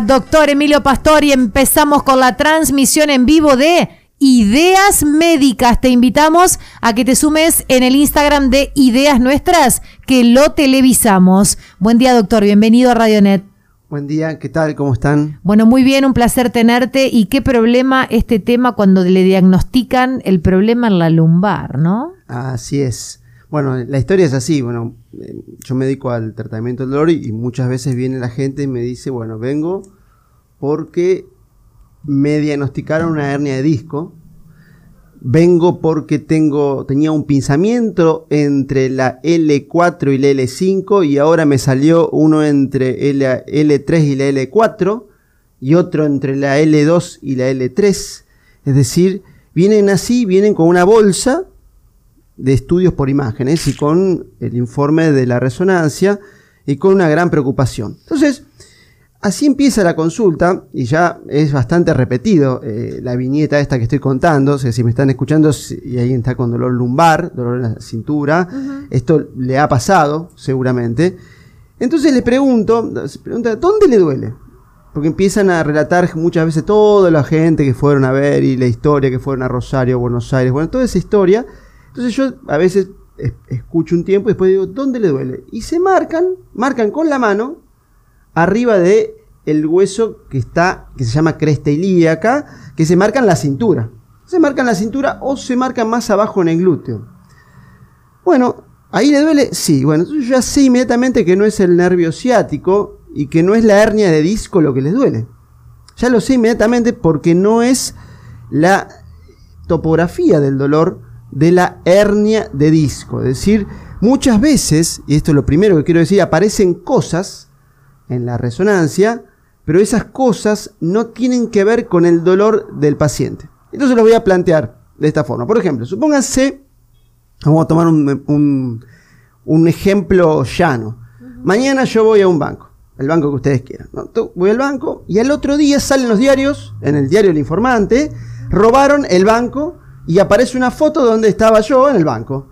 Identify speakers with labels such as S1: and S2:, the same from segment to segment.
S1: Doctor Emilio Pastor y empezamos con la transmisión en vivo de Ideas Médicas. Te invitamos a que te sumes en el Instagram de Ideas Nuestras, que lo televisamos. Buen día, doctor. Bienvenido a Radionet.
S2: Buen día, ¿qué tal? ¿Cómo están?
S1: Bueno, muy bien, un placer tenerte. ¿Y qué problema este tema cuando le diagnostican el problema en la lumbar, no?
S2: Así es. Bueno, la historia es así. Bueno, eh, yo me dedico al tratamiento del dolor y muchas veces viene la gente y me dice, bueno, vengo porque me diagnosticaron una hernia de disco Vengo porque tengo, tenía un pinzamiento entre la L4 y la L5 y ahora me salió uno entre la L3 y la L4 y otro entre la L2 y la L3. Es decir, vienen así, vienen con una bolsa de estudios por imágenes y con el informe de la resonancia y con una gran preocupación. Entonces, Así empieza la consulta y ya es bastante repetido eh, la viñeta esta que estoy contando. O sea, si me están escuchando y alguien está con dolor lumbar, dolor en la cintura, esto le ha pasado seguramente. Entonces le pregunto, se pregunta, ¿dónde le duele? Porque empiezan a relatar muchas veces toda la gente que fueron a ver y la historia que fueron a Rosario, Buenos Aires, bueno, toda esa historia. Entonces yo a veces escucho un tiempo y después digo, ¿dónde le duele? Y se marcan, marcan con la mano arriba de el hueso que está, que se llama cresta ilíaca, que se marca en la cintura. Se marca en la cintura o se marca más abajo en el glúteo. Bueno, ¿ahí le duele? Sí, bueno, yo ya sé inmediatamente que no es el nervio ciático y que no es la hernia de disco lo que les duele. Ya lo sé inmediatamente porque no es la topografía del dolor de la hernia de disco. Es decir, muchas veces, y esto es lo primero que quiero decir, aparecen cosas en la resonancia, pero esas cosas no tienen que ver con el dolor del paciente. Entonces lo voy a plantear de esta forma. Por ejemplo, supónganse, vamos a tomar un, ejemplo llano. Mañana yo voy a un banco, el banco que ustedes quieran. Voy al banco y al otro día salen los diarios, en el diario El Informante, robaron el banco y aparece una foto donde estaba yo en el banco.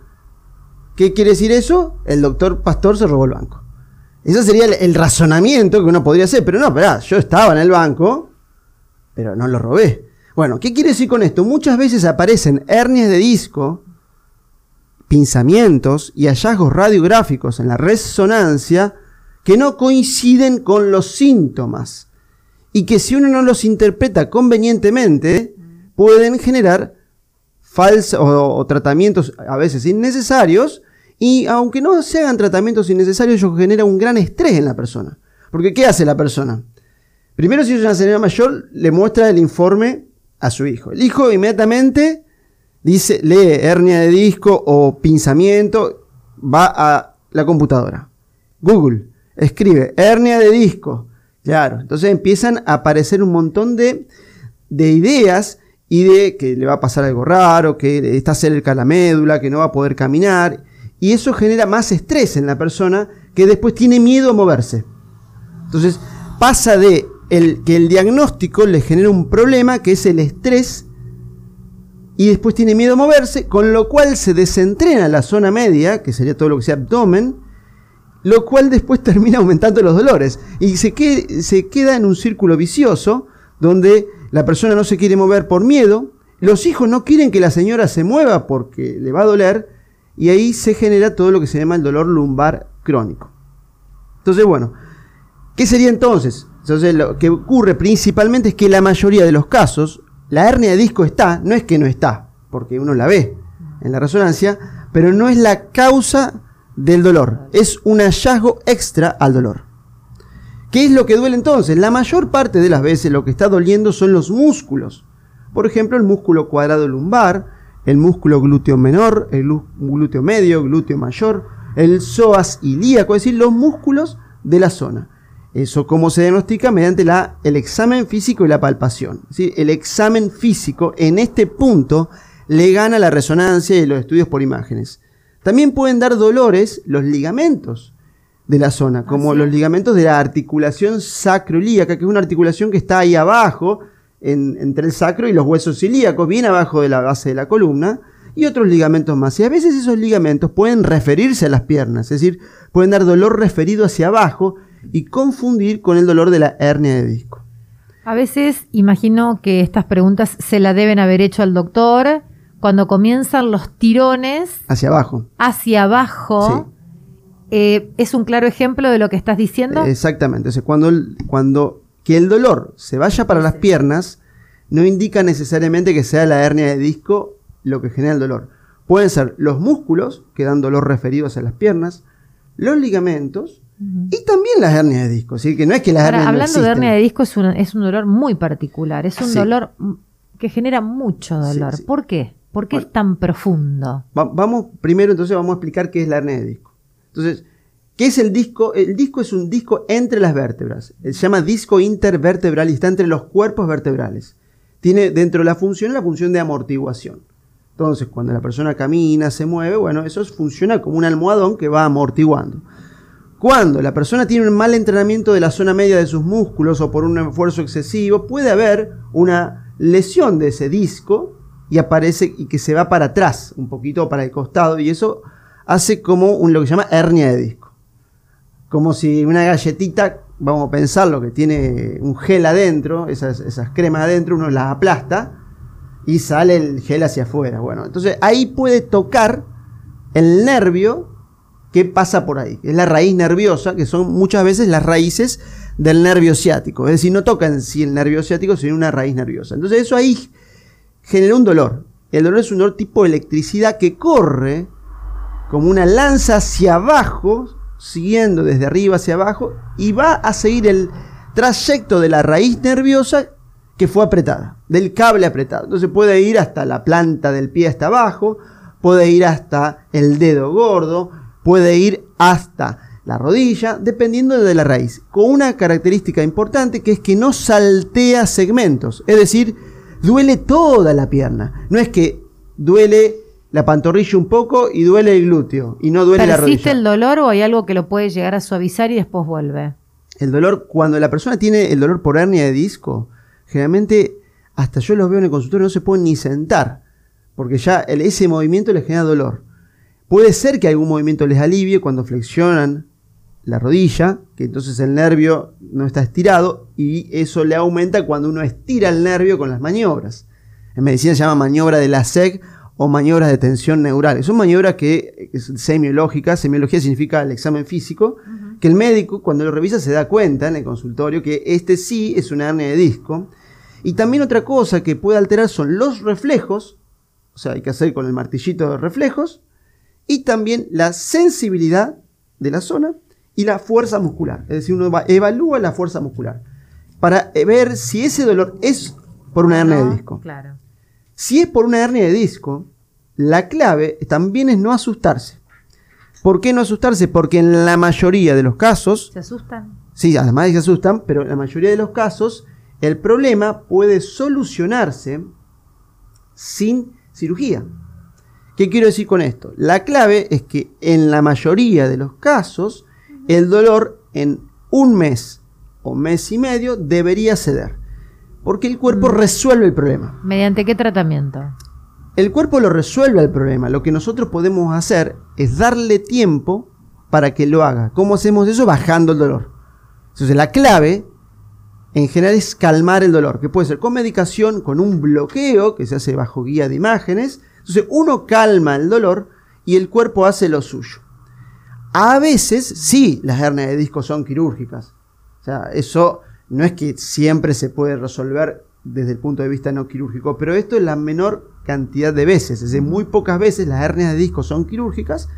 S2: ¿Qué quiere decir eso? El doctor Pastor se robó el banco. Ese sería el, razonamiento que uno podría hacer. Pero no, espera, yo estaba en el banco, pero no lo robé. Bueno, ¿qué quiere decir con esto? Muchas veces aparecen hernias de disco, pinzamientos y hallazgos radiográficos en la resonancia que no coinciden con los síntomas y que si uno no los interpreta convenientemente pueden generar falsos o tratamientos a veces innecesarios y aunque no se hagan tratamientos innecesarios, eso genera un gran estrés en la persona. Porque ¿qué hace la persona? Primero, si es una señora mayor, le muestra el informe a su hijo. El hijo inmediatamente dice, lee hernia de disco o pinzamiento, va a la computadora. Google, escribe hernia de disco. Claro, entonces empiezan a aparecer un montón de, de ideas y de que le va a pasar algo raro, que está cerca la médula, que no va a poder caminar y eso genera más estrés en la persona que después tiene miedo a moverse. Entonces pasa de el, que el diagnóstico le genera un problema que es el estrés y después tiene miedo a moverse, con lo cual se desentrena la zona media, que sería todo lo que sea abdomen, lo cual después termina aumentando los dolores y se, se queda en un círculo vicioso donde la persona no se quiere mover por miedo, los hijos no quieren que la señora se mueva porque le va a doler, y ahí se genera todo lo que se llama el dolor lumbar crónico. Entonces, bueno, ¿qué sería entonces? Entonces lo que ocurre principalmente es que la mayoría de los casos, la hernia de disco está, no es que no está, porque uno la ve en la resonancia, pero no es la causa del dolor, es un hallazgo extra al dolor. ¿Qué es lo que duele entonces? La mayor parte de las veces lo que está doliendo son los músculos. Por ejemplo, el músculo cuadrado lumbar, el músculo glúteo menor, el glúteo medio, glúteo mayor, el psoas ilíaco, es decir, los músculos de la zona. Eso cómo se diagnostica mediante la, el examen físico y la palpación. El examen físico en este punto le gana la resonancia y los estudios por imágenes. También pueden dar dolores los ligamentos de la zona, como los ligamentos de la articulación sacroilíaca, que es una articulación que está ahí abajo, entre el sacro y los huesos ilíacos, bien abajo de la base de la columna, y otros ligamentos más. Y a veces esos ligamentos pueden referirse a las piernas, es decir, pueden dar dolor referido hacia abajo y confundir con el dolor de la hernia de disco.
S1: A veces imagino que estas preguntas se la deben haber hecho al doctor cuando comienzan los tirones.
S2: Hacia abajo.
S1: Hacia abajo. Eh, ¿Es un claro ejemplo de lo que estás diciendo?
S2: Exactamente. cuando, cuando que el dolor se vaya para las piernas, no indica necesariamente que sea la hernia de disco lo que genera el dolor. Pueden ser los músculos, que dan dolor referido hacia las piernas, los ligamentos y también las hernias de disco. Así que no es que las hernias
S1: Hablando de hernia de disco, es un, es un dolor muy particular. Es un dolor que genera mucho dolor. ¿Por qué? ¿Por qué es tan profundo?
S2: vamos, primero entonces vamos a explicar qué es la hernia de disco. Entonces, ¿qué es el disco? El disco es un disco entre las vértebras. Se llama disco intervertebral y está entre los cuerpos vertebrales. Tiene dentro de la función la función de amortiguación. Entonces, cuando la persona camina, se mueve, bueno, eso funciona como un almohadón que va amortiguando. Cuando la persona tiene un mal entrenamiento de la zona media de sus músculos o por un esfuerzo excesivo, puede haber una lesión de ese disco y aparece y que se va para atrás, un poquito para el costado, y eso hace como un, lo que se llama hernia de disco. Como si una galletita, vamos a pensarlo, que tiene un gel adentro, esas, cremas adentro, uno las aplasta y sale el gel hacia afuera. Bueno, entonces ahí puede tocar el nervio que pasa por ahí. Es la raíz nerviosa, que son muchas veces las raíces del nervio ciático. Es decir, no toca en sí el nervio ciático, sino una raíz nerviosa. Entonces eso ahí genera un dolor. El dolor es un dolor tipo electricidad que corre como una lanza hacia abajo, siguiendo desde arriba hacia abajo, y va a seguir el trayecto de la raíz nerviosa que fue apretada, del cable apretado. Entonces puede ir hasta la planta del pie hasta abajo, puede ir hasta el dedo gordo, puede ir hasta la rodilla, dependiendo de la raíz, con una característica importante que es que no saltea segmentos, es decir, duele toda la pierna, no es que duele la pantorrilla un poco y duele el glúteo y no duele la rodilla.
S1: ¿Existe el dolor o hay algo que lo puede llegar a suavizar y después vuelve?
S2: El dolor, cuando la persona tiene el dolor por hernia de disco, generalmente hasta yo los veo en el consultorio no se pueden ni sentar, porque ya ese movimiento les genera dolor. Puede ser que algún movimiento les alivie cuando flexionan la rodilla, que entonces el nervio no está estirado y eso le aumenta cuando uno estira el nervio con las maniobras. En medicina se llama maniobra de la SEC o maniobras de tensión neural. Son maniobras que es semiológica, semiología significa el examen físico, que el médico cuando lo revisa se da cuenta en el consultorio que este sí es una hernia de disco. Y también otra cosa que puede alterar son los reflejos, o sea, hay que hacer con el martillito de reflejos, y también la sensibilidad de la zona y la fuerza muscular. Es decir, uno evalúa la fuerza muscular para ver si ese dolor es por una hernia de disco.
S1: Claro.
S2: Si es por una hernia de disco, la clave también es no asustarse. ¿Por qué no asustarse? Porque en la mayoría de los casos...
S1: ¿Se asustan?
S2: Sí, además se asustan, pero en la mayoría de los casos el problema puede solucionarse sin cirugía. ¿Qué quiero decir con esto? La clave es que en la mayoría de los casos el dolor en un mes o mes y medio debería ceder. Porque el cuerpo mm. resuelve el problema.
S1: ¿Mediante qué tratamiento?
S2: El cuerpo lo resuelve el problema. Lo que nosotros podemos hacer es darle tiempo para que lo haga. ¿Cómo hacemos eso? Bajando el dolor. Entonces la clave en general es calmar el dolor, que puede ser con medicación, con un bloqueo que se hace bajo guía de imágenes. Entonces uno calma el dolor y el cuerpo hace lo suyo. A veces sí las hernias de disco son quirúrgicas. O sea, eso No es que siempre se puede resolver desde el punto de vista no quirúrgico, pero esto es la menor cantidad de veces, es decir, muy pocas veces las hernias de disco son quirúrgicas,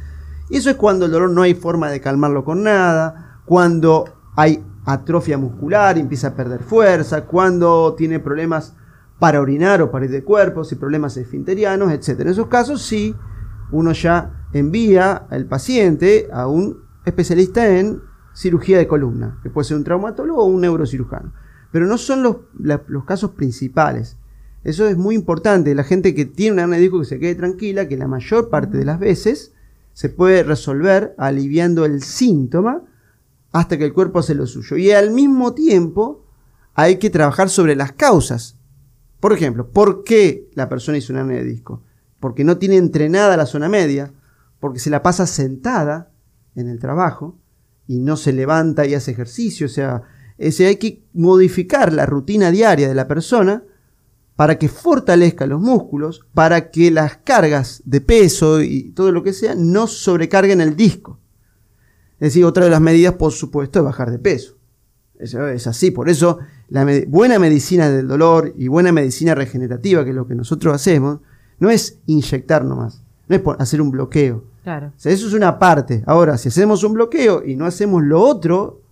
S2: y eso es cuando el dolor no hay forma de calmarlo con nada, cuando hay atrofia muscular y empieza a perder fuerza, cuando tiene problemas para orinar o para ir de cuerpos y problemas esfinterianos, etc. En esos casos sí, uno ya envía al paciente a un especialista en cirugía de columna, que puede ser un traumatólogo o un neurocirujano. Pero no son los, los casos principales. Eso es muy importante. La gente que tiene una hernia de disco que se quede tranquila, que la mayor parte de las veces se puede resolver aliviando el síntoma hasta que el cuerpo hace lo suyo. Y al mismo tiempo hay que trabajar sobre las causas. Por ejemplo, ¿por qué la persona hizo una hernia de disco? Porque no tiene entrenada la zona media, porque se la pasa sentada en el trabajo y no se levanta y hace ejercicio. O sea, hay que modificar la rutina diaria de la persona para que fortalezca los músculos, para que las cargas de peso y todo lo que sea no sobrecarguen el disco. Es decir, otra de las medidas, por supuesto, es bajar de peso. Eso es así. Por eso, la buena medicina del dolor y buena medicina regenerativa, que es lo que nosotros hacemos, no es inyectar nomás, no es hacer un bloqueo.
S1: Claro.
S2: eso es una parte. Ahora, si hacemos un bloqueo y no hacemos lo otro,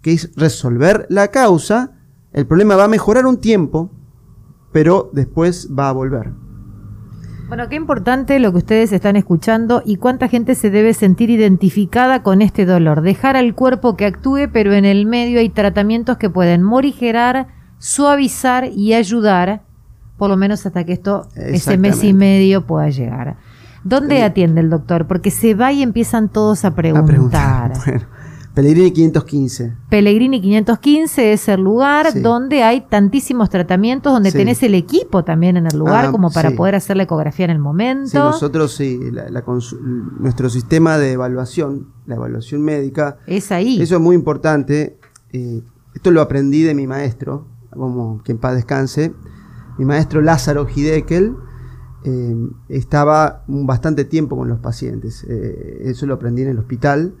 S2: que es resolver la causa, el problema va a mejorar un tiempo, pero después va a volver.
S1: Bueno, qué importante lo que ustedes están escuchando y cuánta gente se debe sentir identificada con este dolor. Dejar al cuerpo que actúe, pero en el medio hay tratamientos que pueden morigerar, suavizar y ayudar, por lo menos hasta que esto, ese mes y medio pueda llegar. ¿Dónde atiende el doctor? Porque se va y empiezan todos a preguntar.
S2: Pellegrini 515.
S1: Pellegrini 515 es el lugar donde hay tantísimos tratamientos, donde tenés el equipo también en el lugar, ah, como para poder hacer la ecografía en el momento.
S2: Sí, nosotros sí, nuestro sistema de evaluación, la evaluación médica.
S1: Es ahí.
S2: Eso es muy importante. Eh, esto lo aprendí de mi maestro, como que en paz descanse. Mi maestro Lázaro Hidekel. Eh, estaba bastante tiempo con los pacientes. Eh, eso lo aprendí en el hospital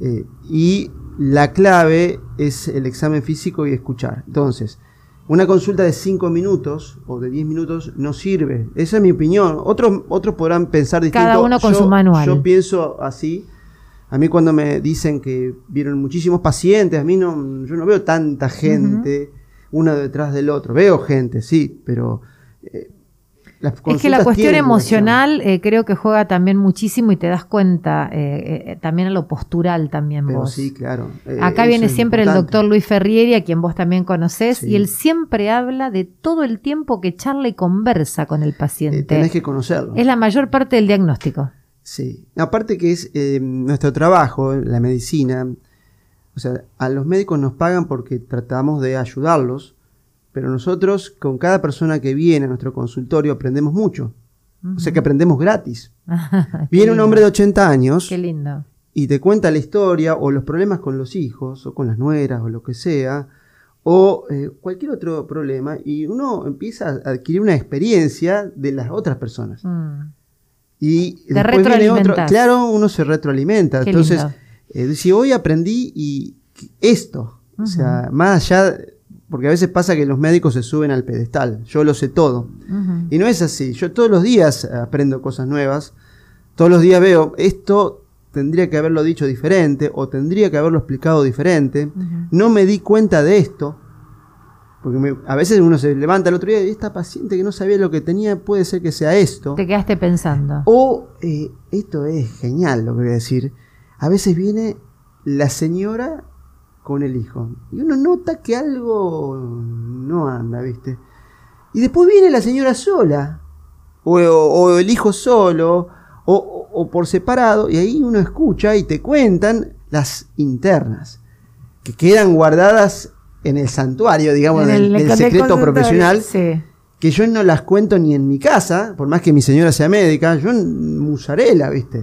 S2: eh, y la clave es el examen físico y escuchar. Entonces, una consulta de 5 minutos o de 10 minutos no sirve. Esa es mi opinión. Otros, otros podrán pensar distinto.
S1: Cada uno con su manual.
S2: Yo pienso así. A mí cuando me dicen que vieron muchísimos pacientes, a mí no, yo no veo tanta gente, una detrás del otro. Veo gente, sí, pero eh,
S1: es que la cuestión emocional eh, creo que juega también muchísimo y te das cuenta eh, eh, también a lo postural también vos.
S2: Sí, claro.
S1: Acá viene siempre el doctor Luis Ferrieri, a quien vos también conocés, y él siempre habla de todo el tiempo que charla y conversa con el paciente.
S2: tenés que conocerlo.
S1: Es la mayor parte del diagnóstico.
S2: Sí. Aparte que es nuestro trabajo, la medicina, o sea, a los médicos nos pagan porque tratamos de ayudarlos pero nosotros con cada persona que viene a nuestro consultorio aprendemos mucho. O sea que aprendemos gratis. viene un hombre de 80 años.
S1: Qué lindo.
S2: Y te cuenta la historia o los problemas con los hijos o con las nueras o lo que sea. O eh, cualquier otro problema. Y uno empieza a adquirir una experiencia de las otras personas. Mm. Y después viene otro. Claro, uno se retroalimenta. Entonces, eh, si hoy aprendí y esto. O sea, más allá porque a veces pasa que los médicos se suben al pedestal, yo lo sé todo. Y no es así, yo todos los días aprendo cosas nuevas, todos los días veo, esto tendría que haberlo dicho diferente o tendría que haberlo explicado diferente, no me di cuenta de esto, porque a veces uno se levanta el otro día y esta paciente que no sabía lo que tenía puede ser que sea esto.
S1: Te quedaste pensando.
S2: O eh, esto es genial lo que voy a decir, a veces viene la señora con el hijo. Y uno nota que algo no anda, ¿viste? Y después viene la señora sola, o, el hijo solo, o, por separado, y ahí uno escucha y te cuentan las internas, que quedan guardadas en el santuario, digamos, en el, secreto profesional. Sí que yo no las cuento ni en mi casa, por más que mi señora sea médica, yo musarela, ¿viste?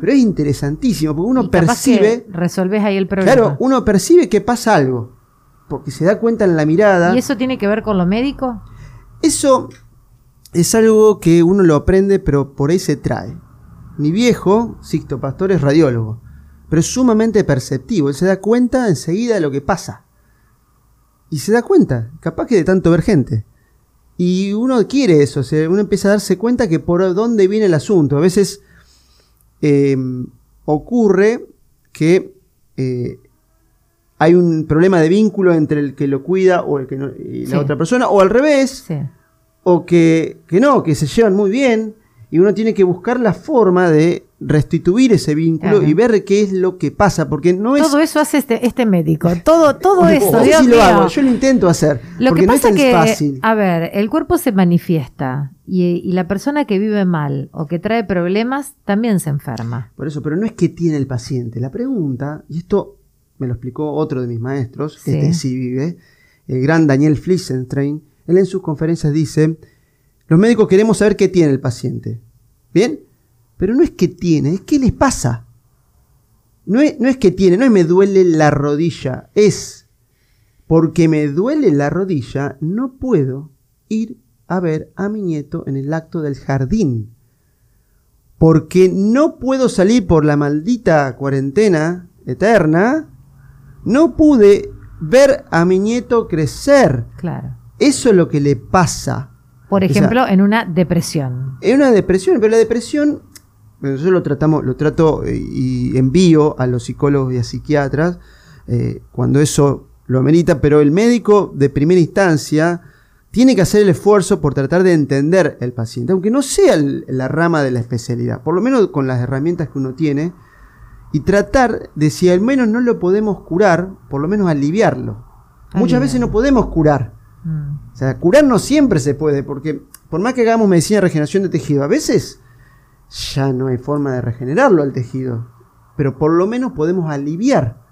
S2: Pero es interesantísimo, porque uno percibe...
S1: resolves ahí el problema.
S2: Claro, uno percibe que pasa algo, porque se da cuenta en la mirada.
S1: ¿Y eso tiene que ver con lo médico?
S2: Eso es algo que uno lo aprende, pero por ahí se trae. Mi viejo, Sixto Pastor, es radiólogo, pero es sumamente perceptivo, él se da cuenta enseguida de lo que pasa. y se da cuenta, capaz que de tanto ver gente. Y uno quiere eso, o sea, uno empieza a darse cuenta que por dónde viene el asunto. A veces eh, ocurre que eh, hay un problema de vínculo entre el que lo cuida o el que no- y la
S1: Sí.
S2: otra persona, o al revés,
S1: Sí.
S2: o que, que no, que se llevan muy bien, y uno tiene que buscar la forma de restituir ese vínculo y ver qué es lo que pasa, porque no es...
S1: Todo eso hace este, este médico. Todo, todo eso, Dios
S2: si lo hago, yo lo intento hacer,
S1: Lo
S2: porque
S1: que
S2: no es
S1: pasa
S2: tan
S1: que,
S2: fácil.
S1: a ver, el cuerpo se manifiesta y, y la persona que vive mal o que trae problemas también se enferma.
S2: Por eso, pero no es que tiene el paciente. La pregunta, y esto me lo explicó otro de mis maestros,
S1: Sí.
S2: este sí vive, el gran Daniel Flissentrain, él en sus conferencias dice, los médicos queremos saber qué tiene el paciente. ¿Bien? Pero no es que tiene, es qué les pasa. No es, no es que tiene, no es me duele la rodilla, es porque me duele la rodilla, no puedo ir a ver a mi nieto en el acto del jardín porque no puedo salir por la maldita cuarentena eterna, no pude ver a mi nieto crecer.
S1: Claro.
S2: Eso es lo que le pasa.
S1: Por
S2: O sea,
S1: ejemplo, en una depresión.
S2: Es una depresión, pero la depresión, bueno, yo lo tratamos, lo trato eh, y envío a los psicólogos y a psiquiatras eh, cuando eso lo amerita, pero el médico de primera instancia tiene que hacer el esfuerzo por tratar de entender el paciente, aunque no sea el- la rama de la especialidad, por lo menos con las herramientas que uno tiene, y tratar de si al menos no lo podemos curar, por lo menos aliviarlo. Muchas veces no podemos curar.
S1: Mm.
S2: O sea, curar no siempre se puede, porque por más que hagamos medicina de regeneración de tejido, a veces ya no hay forma de regenerarlo al tejido. Pero por lo menos podemos aliviar.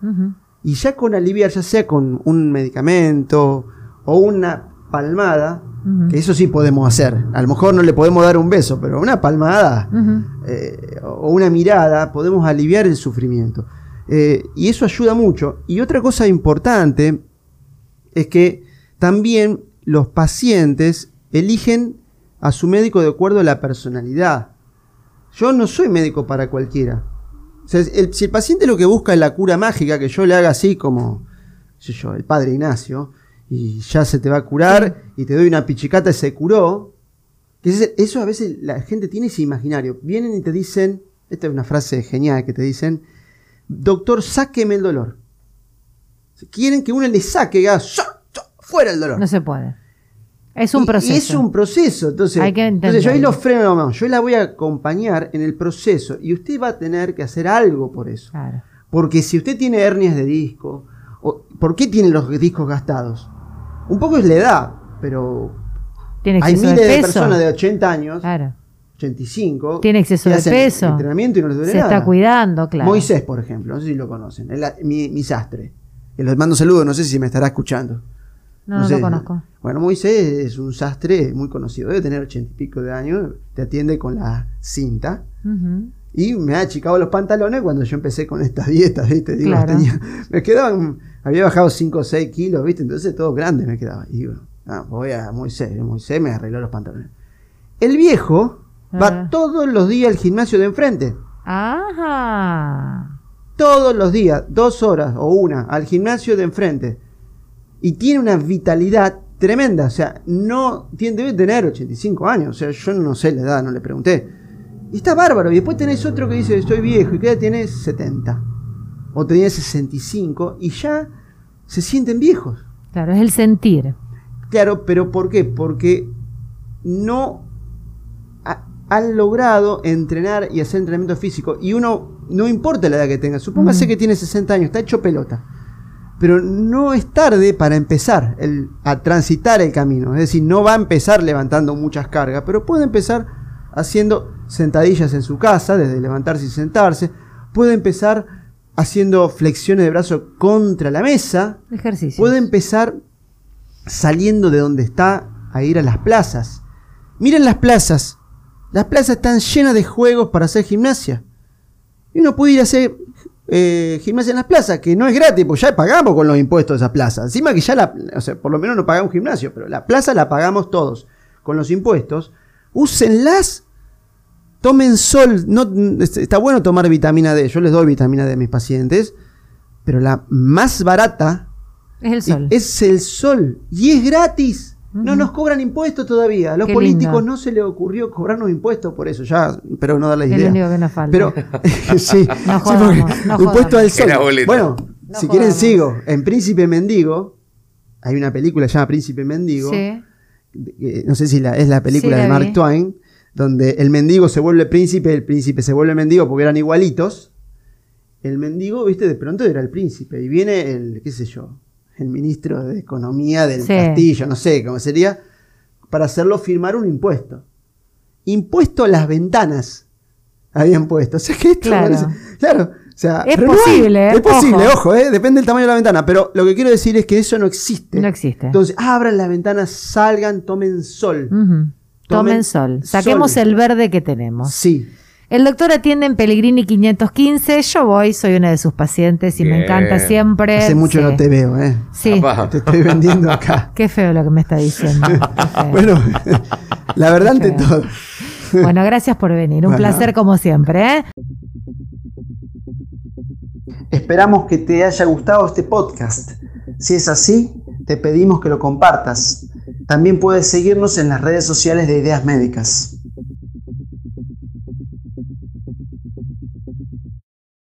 S2: Y ya con aliviar, ya sea con un medicamento o una palmada, que eso sí podemos hacer. A lo mejor no le podemos dar un beso, pero una palmada eh, o una mirada, podemos aliviar el sufrimiento. Eh, y eso ayuda mucho. Y otra cosa importante es que también los pacientes eligen a su médico de acuerdo a la personalidad. Yo no soy médico para cualquiera. El- si el paciente lo que busca es la cura mágica, que yo le haga así como, el padre Ignacio, y ya se te va a curar, y te doy una pichicata y se curó, Eso a veces la gente tiene ese imaginario. Vienen y te dicen, esta es una frase genial que te dicen, doctor, sáqueme el dolor. Quieren que uno le saque, y haga, "Sa- sa- fuera el dolor.
S1: No se puede. Es un proceso.
S2: Y es un proceso. Entonces,
S1: Hay que
S2: entonces yo ahí lo freno, no, yo la voy a acompañar en el proceso y usted va a tener que hacer algo por eso.
S1: Claro.
S2: Porque si usted tiene hernias de disco, o- ¿por qué tiene los discos gastados? Un poco es la edad, pero
S1: Tiene
S2: hay miles
S1: de
S2: personas de 80 años,
S1: Claro.
S2: 85,
S1: Tiene exceso de peso.
S2: entrenamiento y no les duele
S1: Se
S2: nada.
S1: está cuidando, claro.
S2: Moisés, por ejemplo, no sé si lo conocen, mi, mi sastre. Les mando saludos, no sé si me estará escuchando.
S1: No, no
S2: sé.
S1: lo conozco.
S2: Bueno, Moisés es un sastre muy conocido, debe tener ochenta y pico de años, te atiende con la cinta. Y me ha achicado los pantalones cuando yo empecé con estas dietas, ¿viste? Digo,
S1: Claro.
S2: tenía- me quedaban, había bajado 5 o 6 kilos, ¿viste? Entonces todo grande me quedaba. Y digo, ah, voy a Moisés, Moisés me arregló los pantalones. El viejo va
S1: Ah.
S2: todos los días al gimnasio de enfrente.
S1: Ajá.
S2: Todos los días, dos horas o una, al gimnasio de enfrente. Y tiene una vitalidad tremenda. O sea, no tiene, debe tener 85 años. O sea, yo no sé la edad, no le pregunté. Y está bárbaro. Y después tenés otro que dice, estoy viejo. ¿Y qué edad tiene? 70. O tenía 65. Y ya se sienten viejos.
S1: Claro, es el sentir.
S2: Claro, pero ¿por qué? Porque no ha- han logrado entrenar y hacer entrenamiento físico. Y uno, no importa la edad que tenga, supóngase
S1: Ujú.
S2: que tiene 60 años, está hecho pelota. Pero no es tarde para empezar el- a transitar el camino. Es decir, no va a empezar levantando muchas cargas, pero puede empezar haciendo sentadillas en su casa, desde levantarse y sentarse. Puede empezar haciendo flexiones de brazo contra la mesa.
S1: Ejercicio.
S2: Puede empezar saliendo de donde está a ir a las plazas. Miren las plazas. Las plazas están llenas de juegos para hacer gimnasia. Y uno puede ir a hacer eh, gimnasia en las plazas, que no es gratis, pues ya pagamos con los impuestos de esa plaza. Encima que ya la, o sea, por lo menos no pagamos gimnasio, pero la plaza la pagamos todos con los impuestos. Úsenlas. Tomen sol. No, está bueno tomar vitamina D. Yo les doy vitamina D a mis pacientes. Pero la más barata
S1: Es el sol.
S2: Es el sol. Y es gratis. No nos cobran impuestos todavía. A los
S1: Qué
S2: políticos
S1: lindo.
S2: no se les ocurrió cobrarnos impuestos por eso. Ya, pero no darles idea.
S1: único que nos falta.
S2: Pero, sí,
S1: No jodamos,
S2: impuesto al sol. Bueno,
S1: No
S2: si quieren sigo. En Príncipe Mendigo, hay una película que se llama Príncipe Mendigo.
S1: Sí.
S2: eh, no sé si la, es la película
S1: Sí,
S2: de
S1: la
S2: Mark
S1: vi.
S2: Twain, donde el mendigo se vuelve príncipe, el príncipe se vuelve mendigo porque eran igualitos. El mendigo, viste, de pronto era el príncipe. Y viene el, qué sé yo, el ministro de Economía del
S1: Sí.
S2: castillo, no sé cómo sería, para hacerlo firmar un impuesto. Impuesto a las ventanas habían puesto. O sea que esto
S1: Claro.
S2: parece- claro. O sea,
S1: Es
S2: pero no hay-
S1: posible, ¿eh?
S2: es posible,
S1: Ojo.
S2: ojo, eh, depende del tamaño de la ventana. Pero lo que quiero decir es que eso no existe.
S1: No existe.
S2: Entonces, abran las ventanas, salgan, tomen sol.
S1: Tomen
S2: Tomen
S1: sol. Saquemos
S2: sol.
S1: el verde que tenemos.
S2: Sí.
S1: El doctor atiende en Pellegrini 515. Yo voy, soy una de sus pacientes y me encanta siempre.
S2: Hace mucho
S1: Sí.
S2: no te veo, ¿eh?
S1: Sí.
S3: Apá.
S2: Te estoy vendiendo acá.
S1: Qué feo lo que me está diciendo.
S2: Bueno, la verdad ante todo.
S1: Bueno, gracias por venir. Un
S2: Bueno.
S1: placer como siempre. ¿eh?
S2: Esperamos que te haya gustado este podcast. Si es así, te pedimos que lo compartas. También puedes seguirnos en las redes sociales de Ideas Médicas.